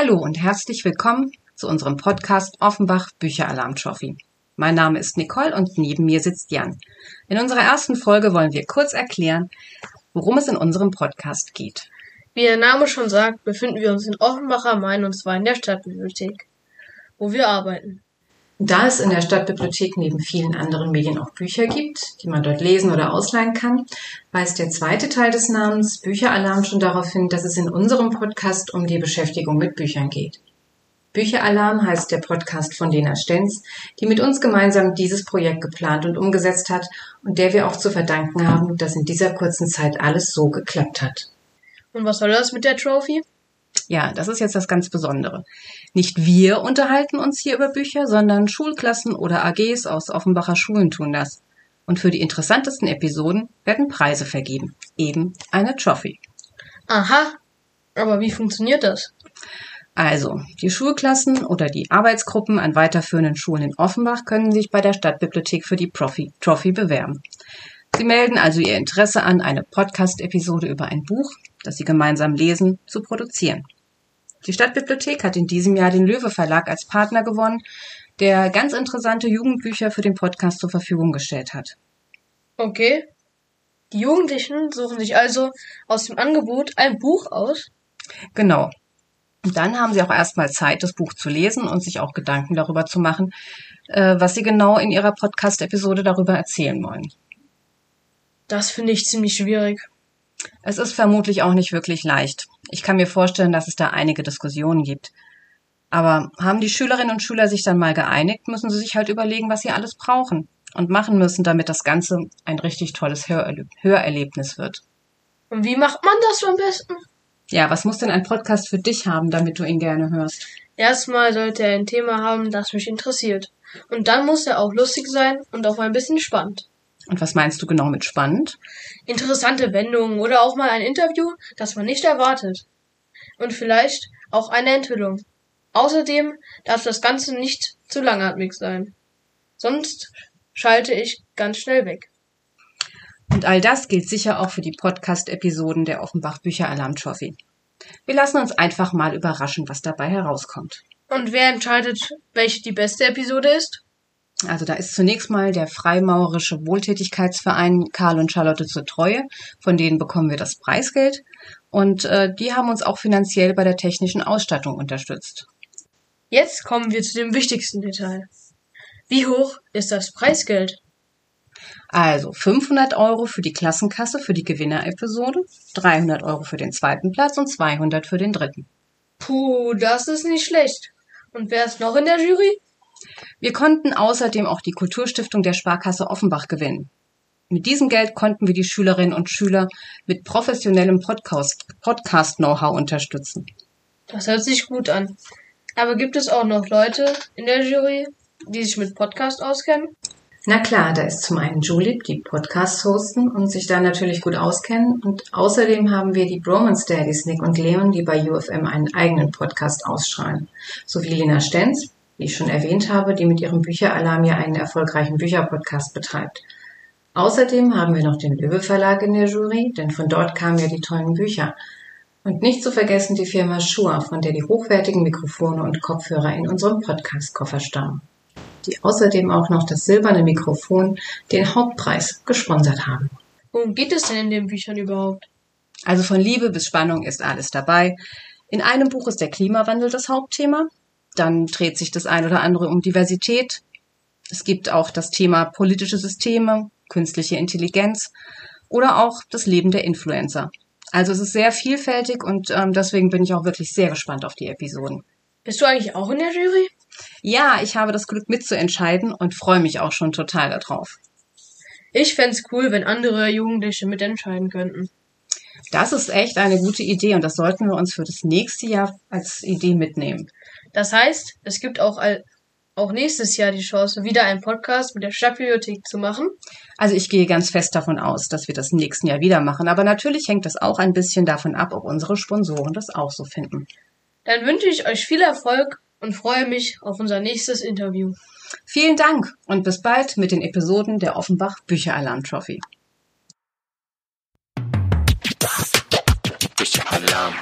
Hallo und herzlich willkommen zu unserem Podcast Offenbach Bücheralarm Trophy. Mein Name ist Nicole und neben mir sitzt Jan. In unserer ersten Folge wollen wir kurz erklären, worum es in unserem Podcast geht. Wie der Name schon sagt, befinden wir uns in Offenbach am Main und zwar in der Stadtbibliothek, wo wir arbeiten. Da es in der Stadtbibliothek neben vielen anderen Medien auch Bücher gibt, die man dort lesen oder ausleihen kann, weist der zweite Teil des Namens Bücheralarm schon darauf hin, dass es in unserem Podcast um die Beschäftigung mit Büchern geht. Bücheralarm heißt der Podcast von Lena Stenz, die mit uns gemeinsam dieses Projekt geplant und umgesetzt hat und der wir auch zu verdanken haben, dass in dieser kurzen Zeit alles so geklappt hat. Und was soll das mit der Trophy? Ja, das ist jetzt das ganz Besondere. Nicht wir unterhalten uns hier über Bücher, sondern Schulklassen oder AGs aus Offenbacher Schulen tun das. Und für die interessantesten Episoden werden Preise vergeben. Eben eine Trophy. Aha. Aber wie funktioniert das? Also, die Schulklassen oder die Arbeitsgruppen an weiterführenden Schulen in Offenbach können sich bei der Stadtbibliothek für die Profi Trophy bewerben. Sie melden also ihr Interesse an, eine Podcast-Episode über ein Buch, das sie gemeinsam lesen, zu produzieren. Die Stadtbibliothek hat in diesem Jahr den Löwe Verlag als Partner gewonnen, der ganz interessante Jugendbücher für den Podcast zur Verfügung gestellt hat. Okay. Die Jugendlichen suchen sich also aus dem Angebot ein Buch aus? Genau. Und dann haben sie auch erstmal Zeit, das Buch zu lesen und sich auch Gedanken darüber zu machen, äh, was sie genau in ihrer Podcast-Episode darüber erzählen wollen. Das finde ich ziemlich schwierig. Es ist vermutlich auch nicht wirklich leicht. Ich kann mir vorstellen, dass es da einige Diskussionen gibt. Aber haben die Schülerinnen und Schüler sich dann mal geeinigt, müssen sie sich halt überlegen, was sie alles brauchen und machen müssen, damit das Ganze ein richtig tolles Hörerleb Hörerlebnis wird. Und wie macht man das am besten? Ja, was muss denn ein Podcast für dich haben, damit du ihn gerne hörst? Erstmal sollte er ein Thema haben, das mich interessiert. Und dann muss er auch lustig sein und auch ein bisschen spannend. Und was meinst du genau mit spannend? Interessante Wendungen oder auch mal ein Interview, das man nicht erwartet. Und vielleicht auch eine Enthüllung. Außerdem darf das Ganze nicht zu langatmig sein. Sonst schalte ich ganz schnell weg. Und all das gilt sicher auch für die Podcast-Episoden der Offenbach Bücheralarm Trophy. Wir lassen uns einfach mal überraschen, was dabei herauskommt. Und wer entscheidet, welche die beste Episode ist? Also da ist zunächst mal der Freimaurerische Wohltätigkeitsverein Karl und Charlotte zur Treue, von denen bekommen wir das Preisgeld und äh, die haben uns auch finanziell bei der technischen Ausstattung unterstützt. Jetzt kommen wir zu dem wichtigsten Detail. Wie hoch ist das Preisgeld? Also 500 Euro für die Klassenkasse für die Gewinner-Episode, 300 Euro für den zweiten Platz und 200 für den dritten. Puh, das ist nicht schlecht. Und wer ist noch in der Jury? Wir konnten außerdem auch die Kulturstiftung der Sparkasse Offenbach gewinnen. Mit diesem Geld konnten wir die Schülerinnen und Schüler mit professionellem Podcast-Know-how Podcast unterstützen. Das hört sich gut an. Aber gibt es auch noch Leute in der Jury, die sich mit Podcast auskennen? Na klar, da ist zum einen Julip, die Podcasts hosten und sich da natürlich gut auskennen. Und außerdem haben wir die Bromance Daddies, Nick und Leon, die bei UFM einen eigenen Podcast ausstrahlen. Sowie Lena Stenz, wie ich schon erwähnt habe, die mit ihrem Bücheralarm ja einen erfolgreichen Bücherpodcast betreibt. Außerdem haben wir noch den Löwe Verlag in der Jury, denn von dort kamen ja die tollen Bücher. Und nicht zu vergessen die Firma Shure, von der die hochwertigen Mikrofone und Kopfhörer in unserem Podcast-Koffer stammen. Die außerdem auch noch das silberne Mikrofon, den Hauptpreis, gesponsert haben. Worum geht es denn in den Büchern überhaupt? Also von Liebe bis Spannung ist alles dabei. In einem Buch ist der Klimawandel das Hauptthema. Dann dreht sich das ein oder andere um Diversität. Es gibt auch das Thema politische Systeme, künstliche Intelligenz oder auch das Leben der Influencer. Also es ist sehr vielfältig und ähm, deswegen bin ich auch wirklich sehr gespannt auf die Episoden. Bist du eigentlich auch in der Jury? Ja, ich habe das Glück mitzuentscheiden und freue mich auch schon total darauf. Ich fände cool, wenn andere Jugendliche mitentscheiden könnten. Das ist echt eine gute Idee und das sollten wir uns für das nächste Jahr als Idee mitnehmen. Das heißt, es gibt auch, auch nächstes Jahr die Chance, wieder einen Podcast mit der Stadtbibliothek zu machen. Also ich gehe ganz fest davon aus, dass wir das im nächsten Jahr wieder machen. Aber natürlich hängt das auch ein bisschen davon ab, ob unsere Sponsoren das auch so finden. Dann wünsche ich euch viel Erfolg und freue mich auf unser nächstes Interview. Vielen Dank und bis bald mit den Episoden der Offenbach Bücheralarm Trophy. Bücheralarm.